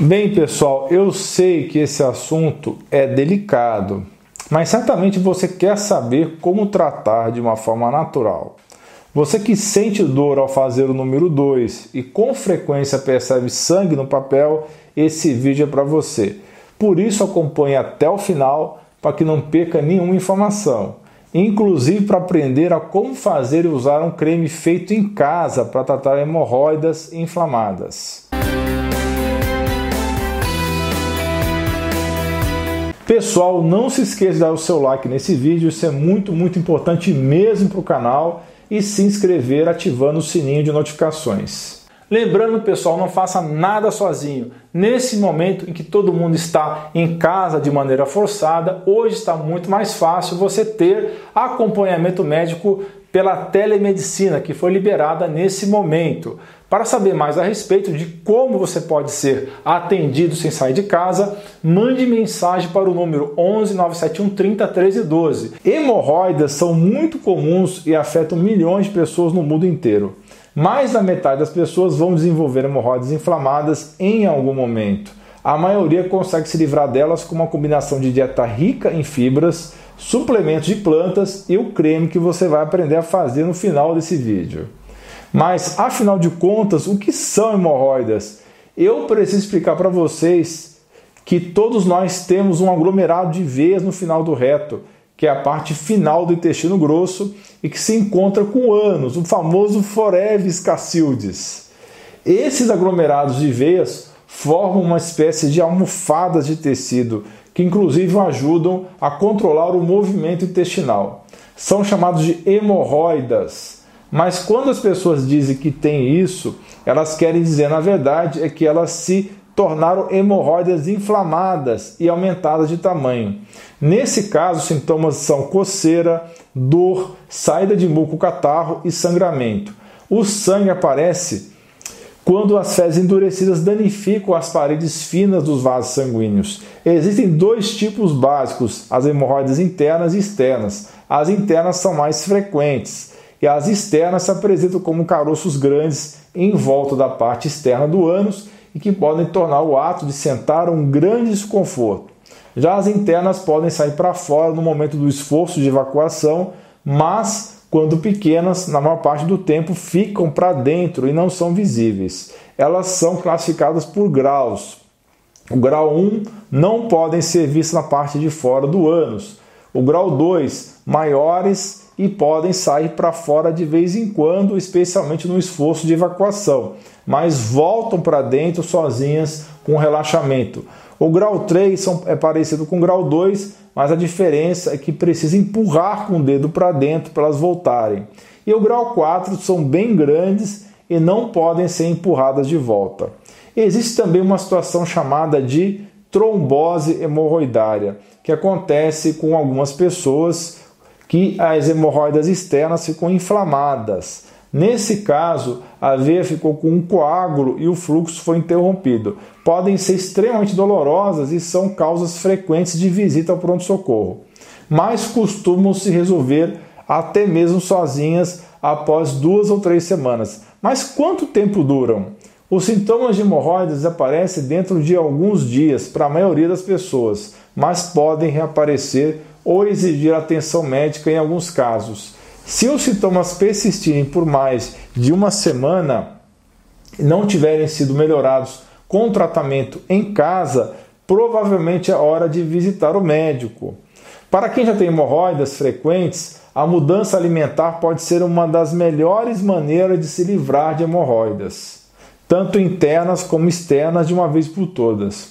Bem, pessoal, eu sei que esse assunto é delicado, mas certamente você quer saber como tratar de uma forma natural. Você que sente dor ao fazer o número 2 e com frequência percebe sangue no papel, esse vídeo é para você. Por isso acompanhe até o final para que não perca nenhuma informação, inclusive para aprender a como fazer e usar um creme feito em casa para tratar hemorroidas inflamadas. Pessoal, não se esqueça de dar o seu like nesse vídeo, isso é muito, muito importante mesmo para o canal e se inscrever ativando o sininho de notificações. Lembrando, pessoal, não faça nada sozinho. Nesse momento em que todo mundo está em casa de maneira forçada, hoje está muito mais fácil você ter acompanhamento médico pela telemedicina que foi liberada nesse momento. Para saber mais a respeito de como você pode ser atendido sem sair de casa, mande mensagem para o número 11 971 30 13 12. Hemorroidas são muito comuns e afetam milhões de pessoas no mundo inteiro. Mais da metade das pessoas vão desenvolver hemorroidas inflamadas em algum momento. A maioria consegue se livrar delas com uma combinação de dieta rica em fibras, suplementos de plantas e o creme que você vai aprender a fazer no final desse vídeo. Mas, afinal de contas, o que são hemorroidas? Eu preciso explicar para vocês que todos nós temos um aglomerado de veias no final do reto, que é a parte final do intestino grosso e que se encontra com ânus, o famoso Forevis cacildes. Esses aglomerados de veias formam uma espécie de almofadas de tecido que inclusive ajudam a controlar o movimento intestinal. São chamados de hemorroidas. Mas quando as pessoas dizem que tem isso, elas querem dizer, na verdade, é que elas se tornaram hemorroidas inflamadas e aumentadas de tamanho. Nesse caso, os sintomas são coceira, dor, saída de muco, catarro e sangramento. O sangue aparece quando as fezes endurecidas danificam as paredes finas dos vasos sanguíneos. Existem dois tipos básicos: as hemorroidas internas e externas. As internas são mais frequentes e as externas se apresentam como caroços grandes em volta da parte externa do ânus e que podem tornar o ato de sentar um grande desconforto. Já as internas podem sair para fora no momento do esforço de evacuação, mas quando pequenas, na maior parte do tempo ficam para dentro e não são visíveis. Elas são classificadas por graus. O grau 1 não podem ser vistos na parte de fora do ânus. O grau 2, maiores e podem sair para fora de vez em quando, especialmente no esforço de evacuação, mas voltam para dentro sozinhas com relaxamento. O grau 3 é parecido com o grau 2, mas a diferença é que precisa empurrar com o dedo para dentro para elas voltarem. E o grau 4 são bem grandes e não podem ser empurradas de volta. Existe também uma situação chamada de trombose hemorroidária, que acontece com algumas pessoas que as hemorroidas externas ficam inflamadas. Nesse caso, a veia ficou com um coágulo e o fluxo foi interrompido. Podem ser extremamente dolorosas e são causas frequentes de visita ao pronto-socorro, mas costumam se resolver até mesmo sozinhas após duas ou três semanas. Mas quanto tempo duram? Os sintomas de hemorroidas aparecem dentro de alguns dias para a maioria das pessoas, mas podem reaparecer ou exigir atenção médica em alguns casos. Se os sintomas persistirem por mais de uma semana e não tiverem sido melhorados com tratamento em casa, provavelmente é hora de visitar o médico. Para quem já tem hemorroidas frequentes, a mudança alimentar pode ser uma das melhores maneiras de se livrar de hemorroidas, tanto internas como externas de uma vez por todas.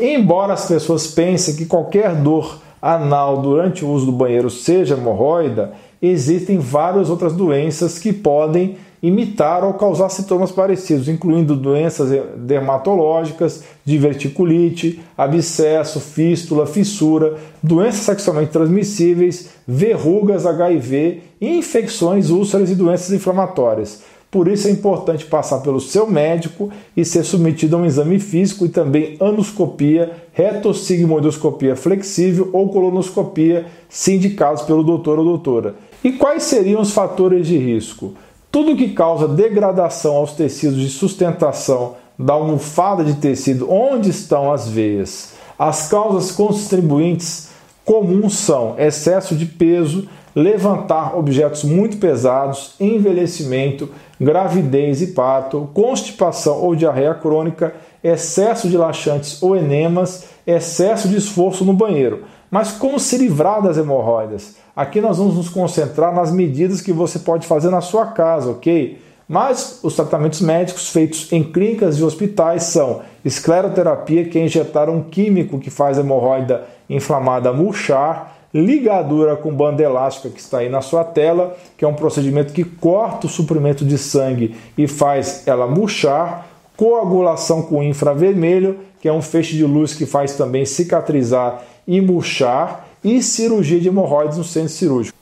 Embora as pessoas pensem que qualquer dor anal durante o uso do banheiro seja hemorroida, existem várias outras doenças que podem imitar ou causar sintomas parecidos, incluindo doenças dermatológicas, diverticulite, abscesso, fístula, fissura, doenças sexualmente transmissíveis, verrugas, HIV, infecções, úlceras e doenças inflamatórias. Por isso é importante passar pelo seu médico e ser submetido a um exame físico e também anoscopia, retossigmoidoscopia flexível ou colonoscopia, se indicados pelo doutor ou doutora. E quais seriam os fatores de risco? Tudo que causa degradação aos tecidos de sustentação da almofada de tecido onde estão as veias. As causas contribuintes comuns são excesso de peso, levantar objetos muito pesados, envelhecimento, gravidez e parto, constipação ou diarreia crônica, excesso de laxantes ou enemas, excesso de esforço no banheiro. Mas como se livrar das hemorroidas? Aqui nós vamos nos concentrar nas medidas que você pode fazer na sua casa, ok? Mas os tratamentos médicos feitos em clínicas e hospitais são escleroterapia, que é injetar um químico que faz a hemorroida inflamada murchar, ligadura com banda elástica que está aí na sua tela, que é um procedimento que corta o suprimento de sangue e faz ela murchar, coagulação com infravermelho, que é um feixe de luz que faz também cicatrizar e murchar, e cirurgia de hemorroides no centro cirúrgico.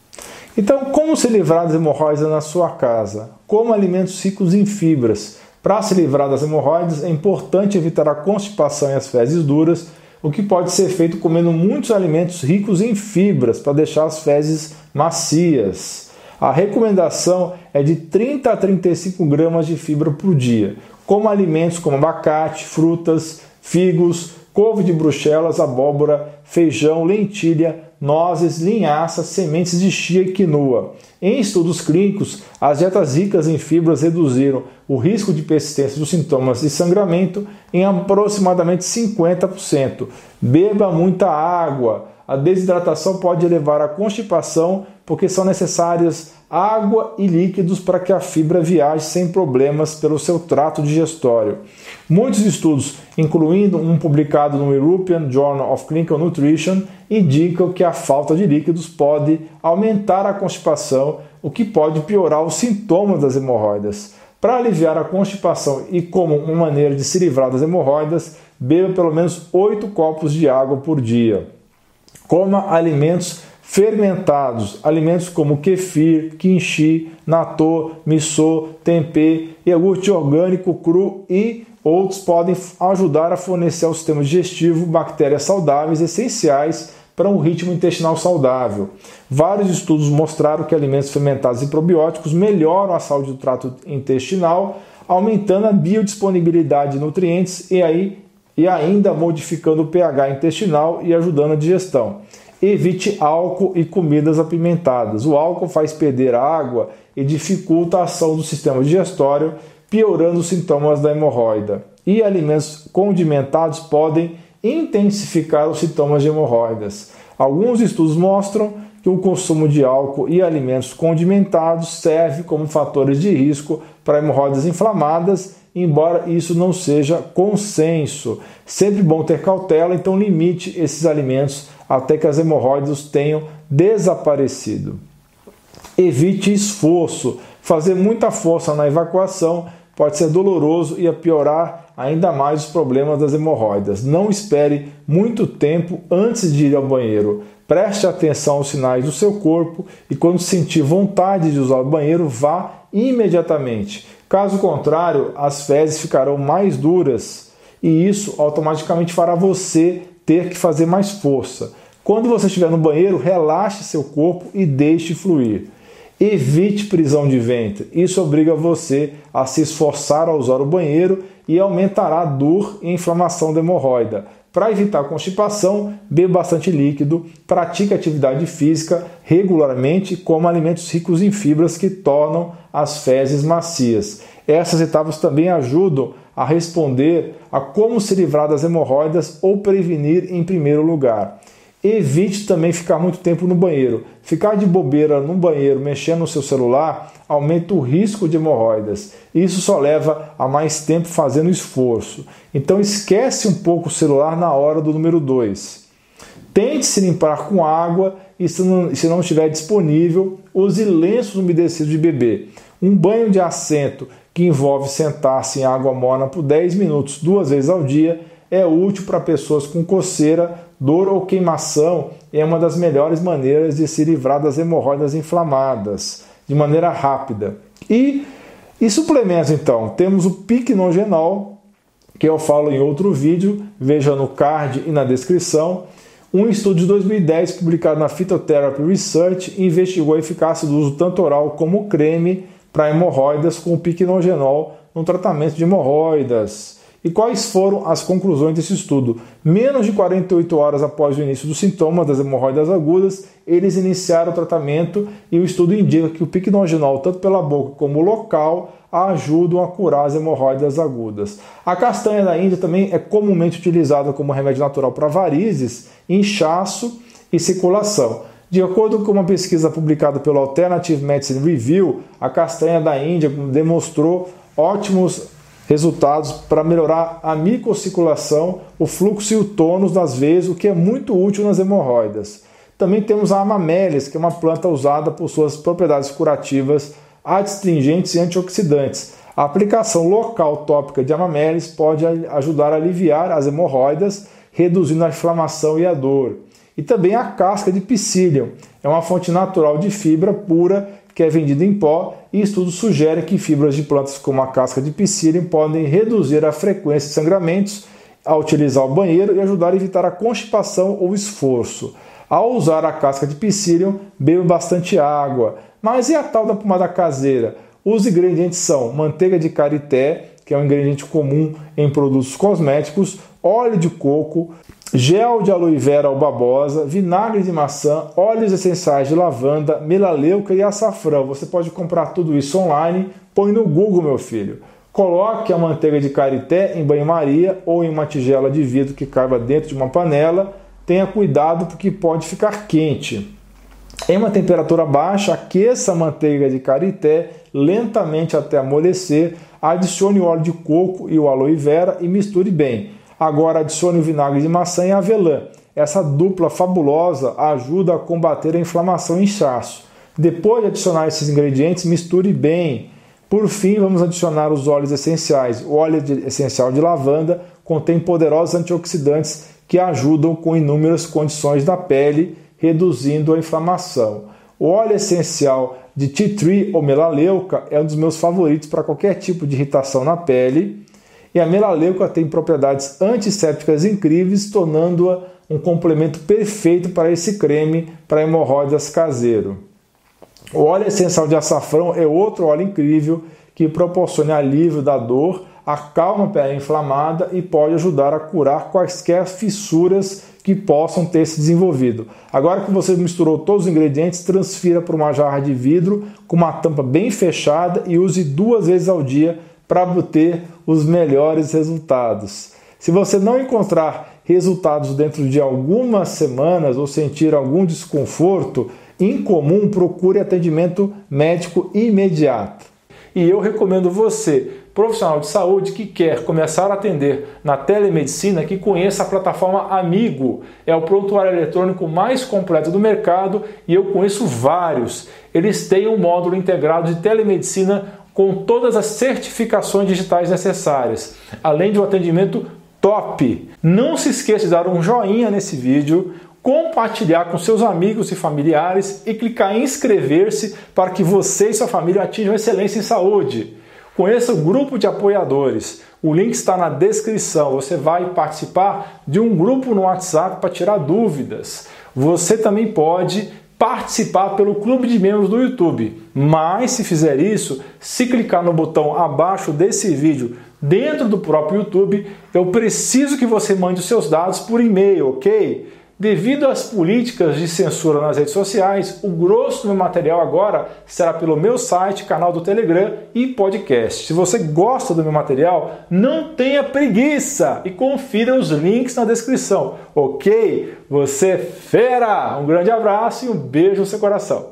Então, como se livrar das hemorroides na sua casa? Como alimentos ricos em fibras. Para se livrar das hemorroides, é importante evitar a constipação e as fezes duras, o que pode ser feito comendo muitos alimentos ricos em fibras para deixar as fezes macias. A recomendação é de 30 a 35 gramas de fibra por dia, como alimentos como abacate, frutas, figos, couve de bruxelas, abóbora, feijão, lentilha, nozes, linhaça, sementes de chia e quinoa. Em estudos clínicos, as dietas ricas em fibras reduziram o risco de persistência dos sintomas de sangramento em aproximadamente 50%. Beba muita água. A desidratação pode levar à constipação porque são necessárias água e líquidos para que a fibra viaje sem problemas pelo seu trato digestório. Muitos estudos, incluindo um publicado no European Journal of Clinical Nutrition, indicam que a falta de líquidos pode aumentar a constipação, o que pode piorar os sintomas das hemorroidas. Para aliviar a constipação e como uma maneira de se livrar das hemorroidas, beba pelo menos 8 copos de água por dia. Coma alimentos fermentados, alimentos como kefir, kimchi, natô, miso, tempê, iogurte orgânico cru e outros podem ajudar a fornecer ao sistema digestivo bactérias saudáveis essenciais para um ritmo intestinal saudável. Vários estudos mostraram que alimentos fermentados e probióticos melhoram a saúde do trato intestinal, aumentando a biodisponibilidade de nutrientes e, aí, e ainda modificando o pH intestinal e ajudando a digestão. Evite álcool e comidas apimentadas. O álcool faz perder água e dificulta a ação do sistema digestório, piorando os sintomas da hemorroida. E alimentos condimentados podem intensificar os sintomas de hemorroidas. Alguns estudos mostram que o consumo de álcool e alimentos condimentados serve como fatores de risco para hemorroidas inflamadas, embora isso não seja consenso. Sempre bom ter cautela, então limite esses alimentos até que as hemorroidas tenham desaparecido. Evite esforço. Fazer muita força na evacuação pode ser doloroso e piorar ainda mais os problemas das hemorroidas. Não espere muito tempo antes de ir ao banheiro. Preste atenção aos sinais do seu corpo e quando sentir vontade de usar o banheiro, vá imediatamente. Caso contrário, as fezes ficarão mais duras e isso automaticamente fará você ter que fazer mais força. Quando você estiver no banheiro, relaxe seu corpo e deixe fluir. Evite prisão de ventre. Isso obriga você a se esforçar ao usar o banheiro e aumentará a dor e inflamação da hemorroida. Para evitar constipação, beba bastante líquido, pratique atividade física regularmente, como alimentos ricos em fibras que tornam as fezes macias. Essas etapas também ajudam a responder a como se livrar das hemorroidas ou prevenir em primeiro lugar. Evite também ficar muito tempo no banheiro. Ficar de bobeira no banheiro mexendo no seu celular aumenta o risco de hemorroidas. Isso só leva a mais tempo fazendo esforço. Então esquece um pouco o celular na hora do número 2. Tente se limpar com água e se não, se não estiver disponível, use lenços umedecidos de bebê. Um banho de assento que envolve sentar-se em água morna por 10 minutos duas vezes ao dia é útil para pessoas com coceira, dor ou queimação e é uma das melhores maneiras de se livrar das hemorroidas inflamadas de maneira rápida. E, e suplementos então, temos o piquenogenol, que eu falo em outro vídeo, veja no card e na descrição. Um estudo de 2010 publicado na Phytotherapy Research investigou a eficácia do uso tanto oral como creme para hemorroidas com o piquenogenol no tratamento de hemorroidas. E quais foram as conclusões desse estudo? Menos de 48 horas após o início dos sintomas das hemorroidas agudas, eles iniciaram o tratamento e o estudo indica que o piquenogenol, tanto pela boca como local, ajudam a curar as hemorroidas agudas. A castanha da Índia também é comumente utilizada como remédio natural para varizes, inchaço e circulação. De acordo com uma pesquisa publicada pelo Alternative Medicine Review, a castanha da Índia demonstrou ótimos resultados para melhorar a microcirculação, o fluxo e o tônus das veias, o que é muito útil nas hemorroidas. Também temos a amamélis, que é uma planta usada por suas propriedades curativas, adstringentes e antioxidantes. A aplicação local tópica de amamélis pode ajudar a aliviar as hemorroidas, reduzindo a inflamação e a dor. E também a casca de psyllium, é uma fonte natural de fibra pura que é vendida em pó e estudos sugerem que fibras de plantas como a casca de psyllium podem reduzir a frequência de sangramentos ao utilizar o banheiro e ajudar a evitar a constipação ou esforço. Ao usar a casca de psyllium, beba bastante água. Mas e a tal da pomada caseira? Os ingredientes são manteiga de karité, que é um ingrediente comum em produtos cosméticos, óleo de coco, gel de aloe vera ou babosa, vinagre de maçã, óleos essenciais de lavanda, melaleuca e açafrão. Você pode comprar tudo isso online, põe no Google, meu filho. Coloque a manteiga de karité em banho-maria ou em uma tigela de vidro que caiba dentro de uma panela. Tenha cuidado porque pode ficar quente. Em uma temperatura baixa, aqueça a manteiga de karité lentamente até amolecer. Adicione o óleo de coco e o aloe vera e misture bem. Agora adicione o vinagre de maçã e avelã. Essa dupla fabulosa ajuda a combater a inflamação e inchaço. Depois de adicionar esses ingredientes, misture bem. Por fim, vamos adicionar os óleos essenciais. O óleo essencial de lavanda contém poderosos antioxidantes que ajudam com inúmeras condições da pele, reduzindo a inflamação. O óleo essencial de tea tree ou melaleuca é um dos meus favoritos para qualquer tipo de irritação na pele e a melaleuca tem propriedades antissépticas incríveis, tornando-a um complemento perfeito para esse creme para hemorroidas caseiro. O óleo essencial de açafrão é outro óleo incrível que proporciona alívio da dor, acalma a pele inflamada e pode ajudar a curar quaisquer fissuras que possam ter se desenvolvido. Agora que você misturou todos os ingredientes, transfira para uma jarra de vidro com uma tampa bem fechada e use duas vezes ao dia para obter os melhores resultados. Se você não encontrar resultados dentro de algumas semanas ou sentir algum desconforto incomum, procure atendimento médico imediato. E eu recomendo você, profissional de saúde que quer começar a atender na telemedicina, que conheça a plataforma Amigo. É o prontuário eletrônico mais completo do mercado e eu conheço vários. Eles têm um módulo integrado de telemedicina com todas as certificações digitais necessárias, além de um atendimento top. Não se esqueça de dar um joinha nesse vídeo, compartilhar com seus amigos e familiares e clicar em inscrever-se para que você e sua família atinjam excelência em saúde. Conheça o grupo de apoiadores. O link está na descrição. Você vai participar de um grupo no WhatsApp para tirar dúvidas. Você também pode participar pelo clube de membros do YouTube. Mas se fizer isso, se clicar no botão abaixo desse vídeo dentro do próprio YouTube, eu preciso que você mande os seus dados por e-mail, ok? Devido às políticas de censura nas redes sociais, o grosso do meu material agora será pelo meu site, canal do Telegram e podcast. Se você gosta do meu material, não tenha preguiça e confira os links na descrição, ok? Você é fera! Um grande abraço e um beijo no seu coração.